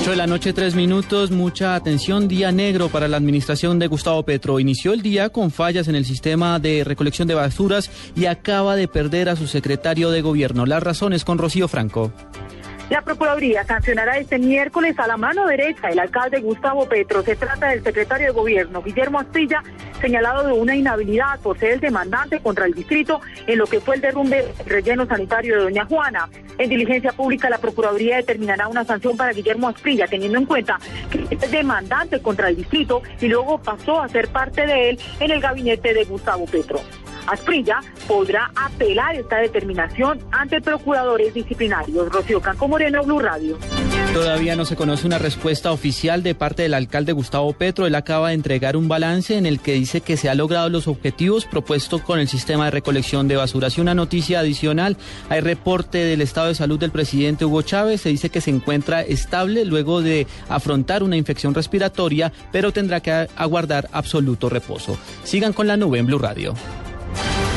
8 de la noche, 3 minutos. Mucha atención. Día negro para la administración de Gustavo Petro. Inició el día con fallas en el sistema de recolección de basuras y acaba de perder a su secretario de gobierno. Las razones con Rocío Franco. La Procuraduría sancionará este miércoles a la mano derecha el alcalde Gustavo Petro. Se trata del secretario de Gobierno, Guillermo Astilla, señalado de una inhabilidad por ser el demandante contra el distrito en lo que fue el derrumbe relleno sanitario de Doña Juana. En diligencia pública, la Procuraduría determinará una sanción para Guillermo Astilla, teniendo en cuenta que es demandante contra el distrito y luego pasó a ser parte de él en el gabinete de Gustavo Petro. Asprilla podrá apelar esta determinación ante procuradores disciplinarios. Rocío Canco Moreno, Blue Radio. Todavía no se conoce una respuesta oficial de parte del alcalde Gustavo Petro. Él acaba de entregar un balance en el que dice que se han logrado los objetivos propuestos con el sistema de recolección de basuras. Y una noticia adicional, hay reporte del estado de salud del presidente Hugo Chávez. Se dice que se encuentra estable luego de afrontar una infección respiratoria, pero tendrá que aguardar absoluto reposo. Sigan con la nube en Blue Radio.